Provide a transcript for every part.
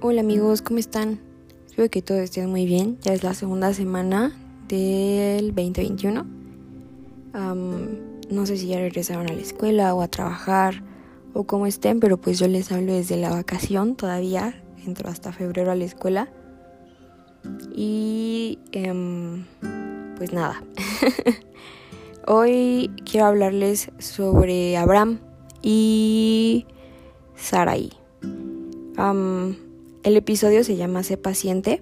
Hola amigos, ¿cómo están? Espero que todos estén muy bien. Ya es la segunda semana del 2021. no sé si ya regresaron a la escuela o a trabajar o cómo estén, pero pues yo les hablo desde la vacación todavía. Entro hasta febrero a la escuela. Y em, pues nada. Hoy quiero hablarles sobre Abraham y Sarai. El episodio se llama Sé paciente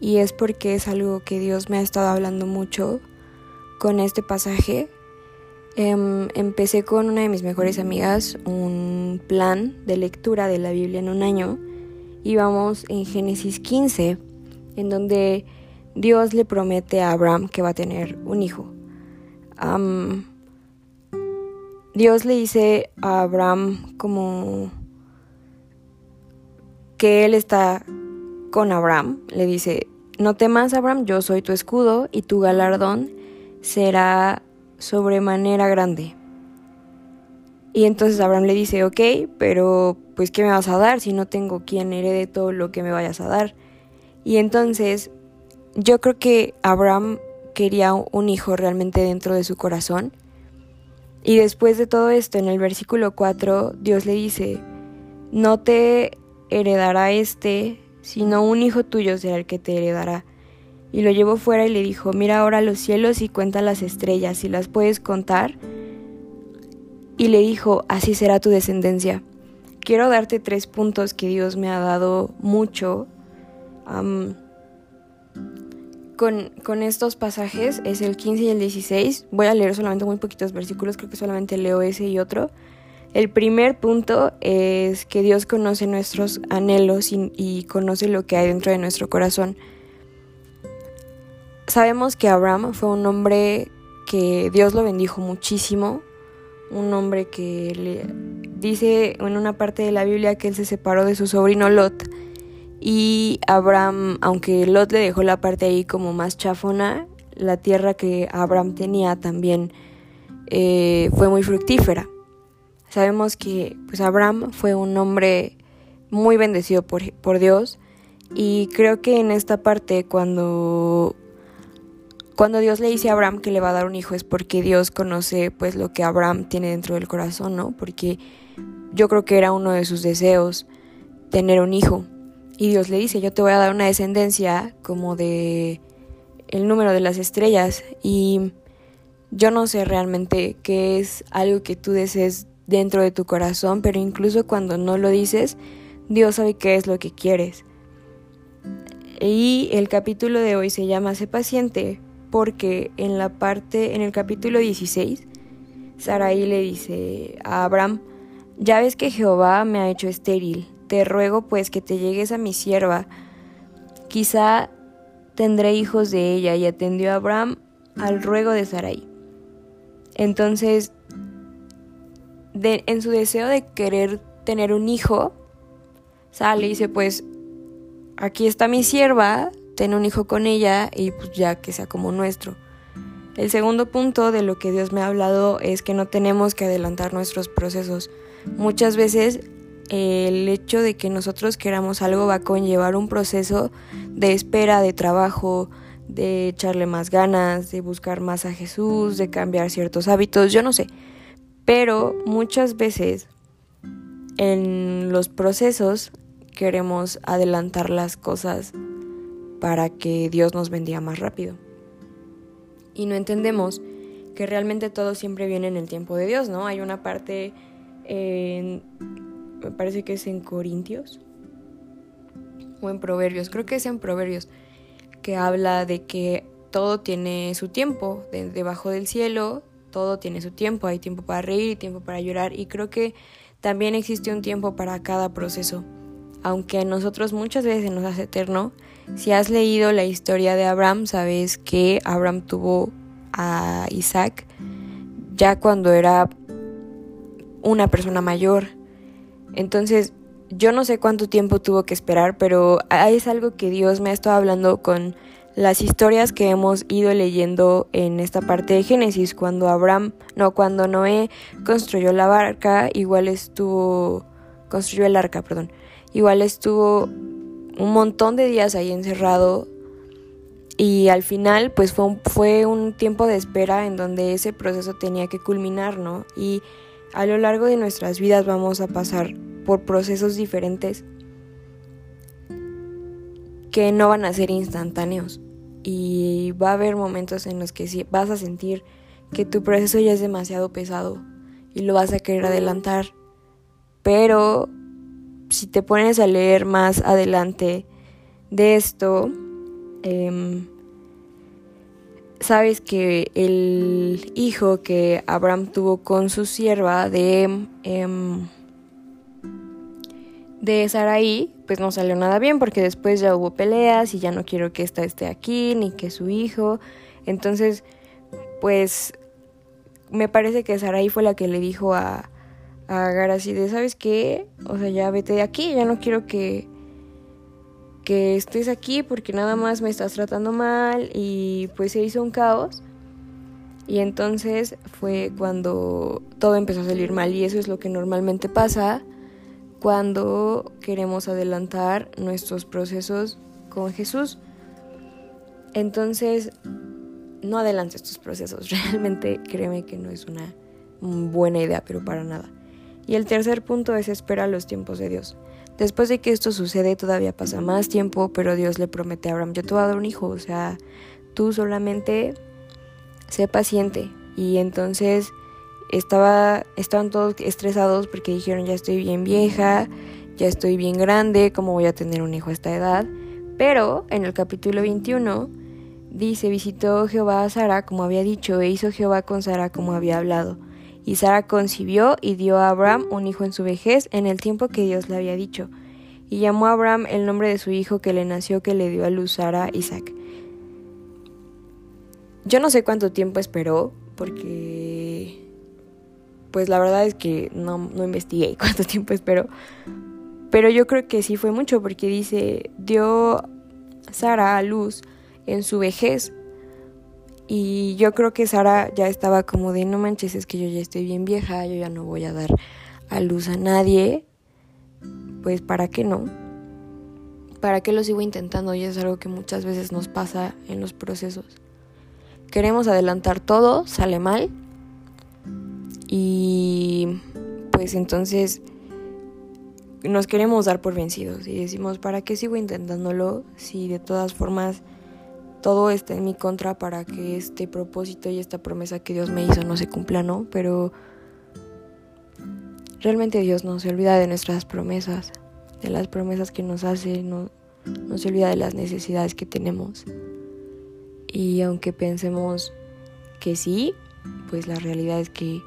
y es porque es algo que Dios me ha estado hablando mucho con este pasaje. Em, empecé con una de mis mejores amigas un plan de lectura de la Biblia en un año. Íbamos en Génesis 15, en donde Dios le promete a Abraham que va a tener un hijo. Dios le dice a Abraham como que él está con Abraham. Le dice, no temas Abraham, yo soy tu escudo y tu galardón será sobremanera grande. Y entonces Abraham le dice, ok, pero pues ¿qué me vas a dar si no tengo quien herede todo lo que me vayas a dar? Y entonces yo creo que Abraham quería un hijo realmente dentro de su corazón. Y después de todo esto, en el versículo 4, Dios le dice, no te heredará este, sino un hijo tuyo será el que te heredará. Y lo llevó fuera y le dijo, mira ahora los cielos y cuenta las estrellas, si las puedes contar. Y le dijo, así será tu descendencia. Quiero darte tres puntos que Dios me ha dado mucho con, con, estos pasajes, es el 15 y el 16. Voy a leer solamente muy poquitos versículos, creo que solamente leo ese y otro. El primer punto es que Dios conoce nuestros anhelos y, conoce lo que hay dentro de nuestro corazón. Sabemos que Abraham fue un hombre que Dios lo bendijo muchísimo, un hombre que le dice en una parte de la Biblia que él se separó de su sobrino Lot y Abraham, aunque Lot le dejó la parte ahí como más chafona, la tierra que Abraham tenía también eh, fue muy fructífera. Sabemos que pues Abraham fue un hombre muy bendecido por, por Dios y creo que en esta parte cuando cuando Dios le dice a Abraham que le va a dar un hijo es porque Dios conoce pues lo que Abraham tiene dentro del corazón, ¿no? Porque yo creo que era uno de sus deseos tener un hijo. Y Dios le dice, "Yo te voy a dar una descendencia como de el número de las estrellas" y yo no sé realmente qué es algo que tú desees dentro de tu corazón, pero incluso cuando no lo dices, Dios sabe qué es lo que quieres. Y el capítulo de hoy se llama Sé paciente porque en la parte, en el capítulo 16, Sarai le dice a Abraham, ya ves que Jehová me ha hecho estéril, te ruego pues que te llegues a mi sierva, quizá tendré hijos de ella, y atendió a Abraham al ruego de Sarai. Entonces en su deseo de querer tener un hijo, sale y dice, pues aquí está mi sierva, ten un hijo con ella y pues ya que sea como nuestro. El segundo punto de lo que Dios me ha hablado es que no tenemos que adelantar nuestros procesos. Muchas veces el hecho de que nosotros queramos algo va a conllevar un proceso de espera, de trabajo, de echarle más ganas, de buscar más a Jesús, de cambiar ciertos hábitos, yo no sé. Pero muchas veces en los procesos queremos adelantar las cosas para que Dios nos bendiga más rápido. Y no entendemos que realmente todo siempre viene en el tiempo de Dios, ¿no? Hay una parte, en, me parece que es en Corintios o en Proverbios, creo que es en Proverbios, que habla de que todo tiene su tiempo, debajo del cielo todo tiene su tiempo, hay tiempo para reír y tiempo para llorar y creo que también existe un tiempo para cada proceso. Aunque a nosotros muchas veces nos hace eterno, si has leído la historia de Abraham, sabes que Abraham tuvo a Isaac ya cuando era una persona mayor. Entonces, yo no sé cuánto tiempo tuvo que esperar, pero es algo que Dios me ha estado hablando con las historias que hemos ido leyendo en esta parte de Génesis, cuando Abraham, no, cuando Noé construyó la barca, igual estuvo, construyó el arca, perdón, igual estuvo un montón de días ahí encerrado y al final pues fue fue un tiempo de espera en donde ese proceso tenía que culminar, ¿no? Y a lo largo de nuestras vidas vamos a pasar por procesos diferentes que no van a ser instantáneos y va a haber momentos en los que vas a sentir que tu proceso ya es demasiado pesado y lo vas a querer adelantar. Pero si te pones a leer más adelante de esto, em, sabes que el hijo que Abraham tuvo con su sierva de, em, de Saraí, pues no salió nada bien porque después ya hubo peleas y ya no quiero que ésta esté aquí ni que su hijo. Entonces, pues me parece que Saraí fue la que le dijo a, a de, ¿sabes qué? O sea, ya vete de aquí, ya no quiero que, que estés aquí porque nada más me estás tratando mal y pues se hizo un caos. Y entonces fue cuando todo empezó a salir mal y eso es lo que normalmente pasa cuando queremos adelantar nuestros procesos con Jesús. Entonces, no adelantes tus procesos. Realmente créeme que no es una buena idea, pero para nada. Y el tercer punto es esperar los tiempos de Dios. Después de que esto sucede, todavía pasa más tiempo, pero Dios le promete a Abraham, yo te voy a dar un hijo, o sea, tú solamente sé paciente. Y entonces estaba, estaban todos estresados porque dijeron, ya estoy bien vieja, ya estoy bien grande, ¿cómo voy a tener un hijo a esta edad? Pero en el capítulo 21 dice, visitó Jehová a Sara como había dicho, e hizo Jehová con Sara como había hablado. Y Sara concibió y dio a Abraham un hijo en su vejez en el tiempo que Dios le había dicho. Y llamó a Abraham el nombre de su hijo que le nació que le dio a luz Sara Isaac. Yo no sé cuánto tiempo esperó, porque pues la verdad es que no, no investigué cuánto tiempo esperó. Pero yo creo que sí fue mucho, porque dice, dio Sara a luz en su vejez. Y yo creo que Sara ya estaba como de, no manches, es que yo ya estoy bien vieja, yo ya no voy a dar a luz a nadie. Pues para qué no. ¿Para qué lo sigo intentando? Y es algo que muchas veces nos pasa en los procesos. Queremos adelantar todo, sale mal. Y pues entonces nos queremos dar por vencidos y decimos, ¿para qué sigo intentándolo si de todas formas todo está en mi contra para que este propósito y esta promesa que Dios me hizo no se cumpla, ¿no? Pero realmente Dios no se olvida de nuestras promesas, de las promesas que nos hace, no, no se olvida de las necesidades que tenemos. Y aunque pensemos que sí, pues la realidad es que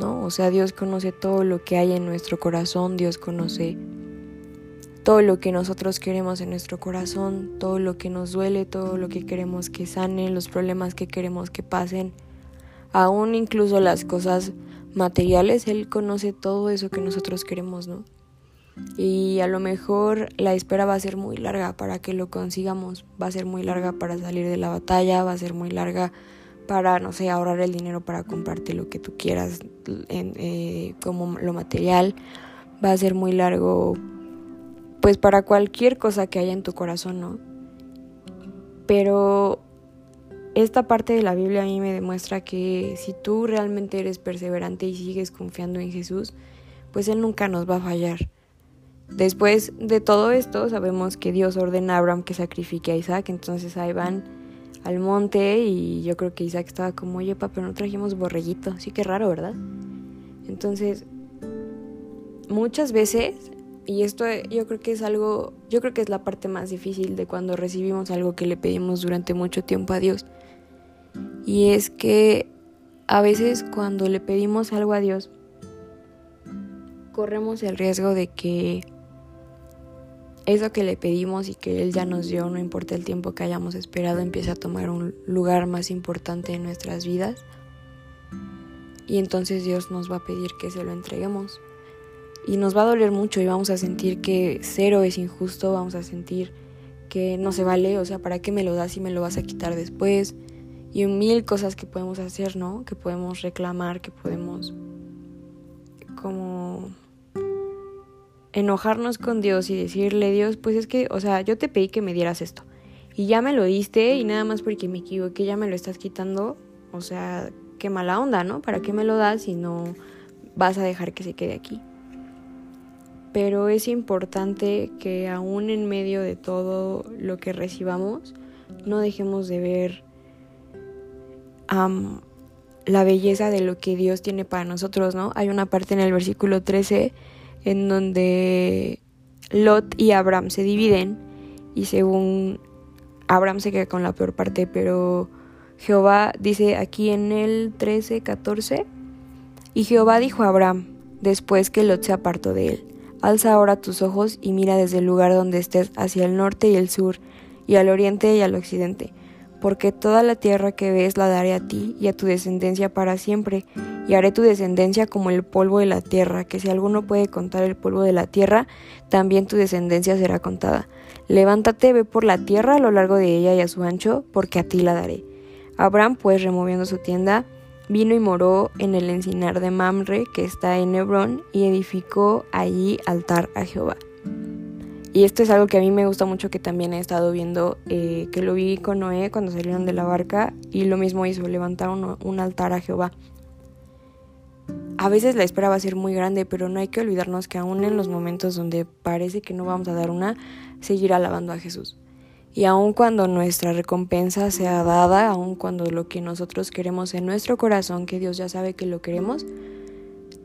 no, o sea, Dios conoce todo lo que hay en nuestro corazón, Dios conoce todo lo que nosotros queremos en nuestro corazón, todo lo que nos duele, todo lo que queremos que sane, los problemas que queremos que pasen, aún incluso las cosas materiales, Él conoce todo eso que nosotros queremos, ¿no? Y a lo mejor la espera va a ser muy larga para que lo consigamos, va a ser muy larga para salir de la batalla, va a ser muy larga para, no sé, ahorrar el dinero para comprarte lo que tú quieras eh, como lo material, va a ser muy largo pues para cualquier cosa que haya en tu corazón, ¿no? Pero esta parte de la Biblia a mí me demuestra que si tú realmente eres perseverante y sigues confiando en Jesús, pues Él nunca nos va a fallar. Después de todo esto, sabemos que Dios ordena a Abraham que sacrifique a Isaac, entonces ahí van al monte y yo creo que Isaac estaba como, oye, papá, pero no trajimos borreguito, sí que raro, ¿verdad? Entonces, muchas veces y esto yo creo que es algo, yo creo que es la parte más difícil de cuando recibimos algo que le pedimos durante mucho tiempo a Dios. Y es que a veces cuando le pedimos algo a Dios, corremos el riesgo de que eso que le pedimos y que Él ya nos dio, no importa el tiempo que hayamos esperado, empiece a tomar un lugar más importante en nuestras vidas. Y entonces Dios nos va a pedir que se lo entreguemos y nos va a doler mucho y vamos a sentir que cero es injusto, vamos a sentir que no se vale, o sea, ¿para qué me lo das y me lo vas a quitar después? Y mil cosas que podemos hacer, ¿no? Que podemos reclamar, que podemos como enojarnos con Dios y decirle, Dios, pues es que, o sea, yo te pedí que me dieras esto. Y ya me lo diste y nada más porque me equivoqué ya me lo estás quitando. O sea, qué mala onda, ¿no? ¿Para qué me lo das si no vas a dejar que se quede aquí? Pero es importante que aún en medio de todo lo que recibamos, no dejemos de ver la belleza de lo que Dios tiene para nosotros, ¿no? Hay una parte en el versículo 13 en donde Lot y Abraham se dividen y según Abraham se queda con la peor parte, pero Jehová dice aquí en el 13, 14, y Jehová dijo a Abraham, después que Lot se apartó de él, alza ahora tus ojos y mira desde el lugar donde estés hacia el norte y el sur, y al oriente y al occidente porque toda la tierra que ves la daré a ti y a tu descendencia para siempre, y haré tu descendencia como el polvo de la tierra, que si alguno puede contar el polvo de la tierra, también tu descendencia será contada. Levántate, ve por la tierra a lo largo de ella y a su ancho, porque a ti la daré. Abraham, pues, removiendo su tienda, vino y moró en el encinar de Mamre, que está en Hebrón, y edificó allí altar a Jehová. Y esto es algo que a mí me gusta mucho que también he estado viendo, eh, que lo vi con Noé cuando salieron de la barca y lo mismo hizo, levantar un, altar a Jehová. A veces la espera va a ser muy grande, pero no hay que olvidarnos que aún en los momentos donde parece que no vamos a dar una, seguir alabando a Jesús. Y aun cuando nuestra recompensa sea dada, aun cuando lo que nosotros queremos en nuestro corazón, que Dios ya sabe que lo queremos,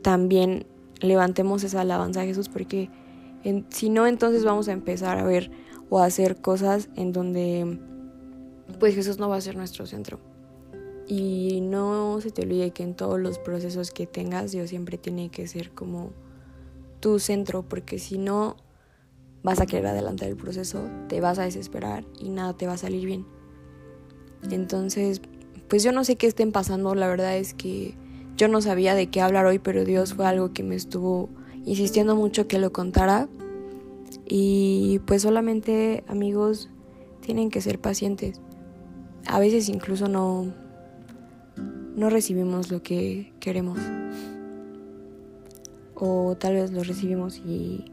también levantemos esa alabanza a Jesús porque si no, entonces vamos a empezar a ver o a hacer cosas en donde pues Jesús no va a ser nuestro centro. Y no se te olvide que en todos los procesos que tengas Dios siempre tiene que ser como tu centro, porque si no vas a querer adelantar el proceso, te vas a desesperar y nada te va a salir bien. Entonces, pues yo no sé qué estén pasando, la verdad es que yo no sabía de qué hablar hoy, pero Dios fue algo que me estuvo insistiendo mucho que lo contara. Y pues solamente amigos tienen que ser pacientes. A veces incluso no, no recibimos lo que queremos. O tal vez lo recibimos y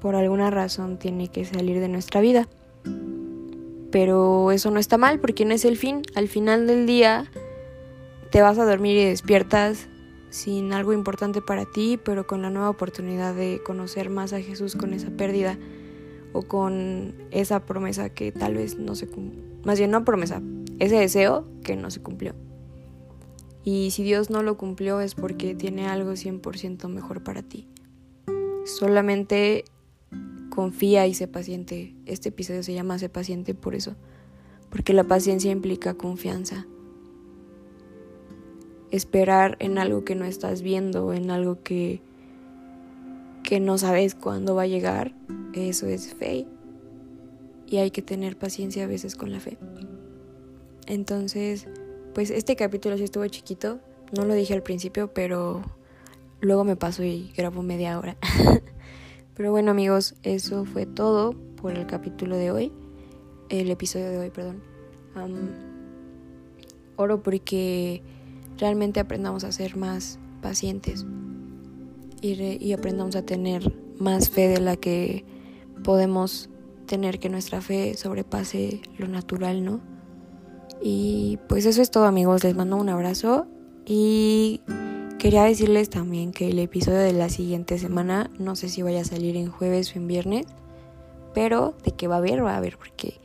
por alguna razón tiene que salir de nuestra vida. Pero eso no está mal porque no es el fin. Al final del día te vas a dormir y despiertas sin algo importante para ti, pero con la nueva oportunidad de conocer más a Jesús con esa pérdida o con esa promesa que tal vez no se cumplió, más bien no promesa, ese deseo que no se cumplió. Y si Dios no lo cumplió es porque tiene algo 100% mejor para ti. Solamente confía y sé paciente. Este episodio se llama Sé paciente por eso, porque la paciencia implica confianza esperar en algo que no estás viendo, en algo que, que no sabes cuándo va a llegar, eso es fe. Y hay que tener paciencia a veces con la fe. Entonces, pues este capítulo sí estuvo chiquito, no lo dije al principio, pero luego me paso y grabo media hora. pero bueno amigos, eso fue todo por el capítulo de hoy, el episodio de hoy, perdón. oro porque realmente aprendamos a ser más pacientes y, aprendamos a tener más fe de la que podemos tener que nuestra fe sobrepase lo natural, ¿no? Y pues eso es todo amigos, les mando un abrazo y quería decirles también que el episodio de la siguiente semana no sé si vaya a salir en jueves o en viernes, pero de que va a haber, va a haber, porque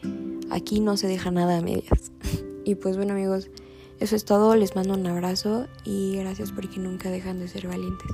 aquí no se deja nada a medias. Y pues bueno amigos, eso es todo, les mando un abrazo y gracias porque nunca dejan de ser valientes.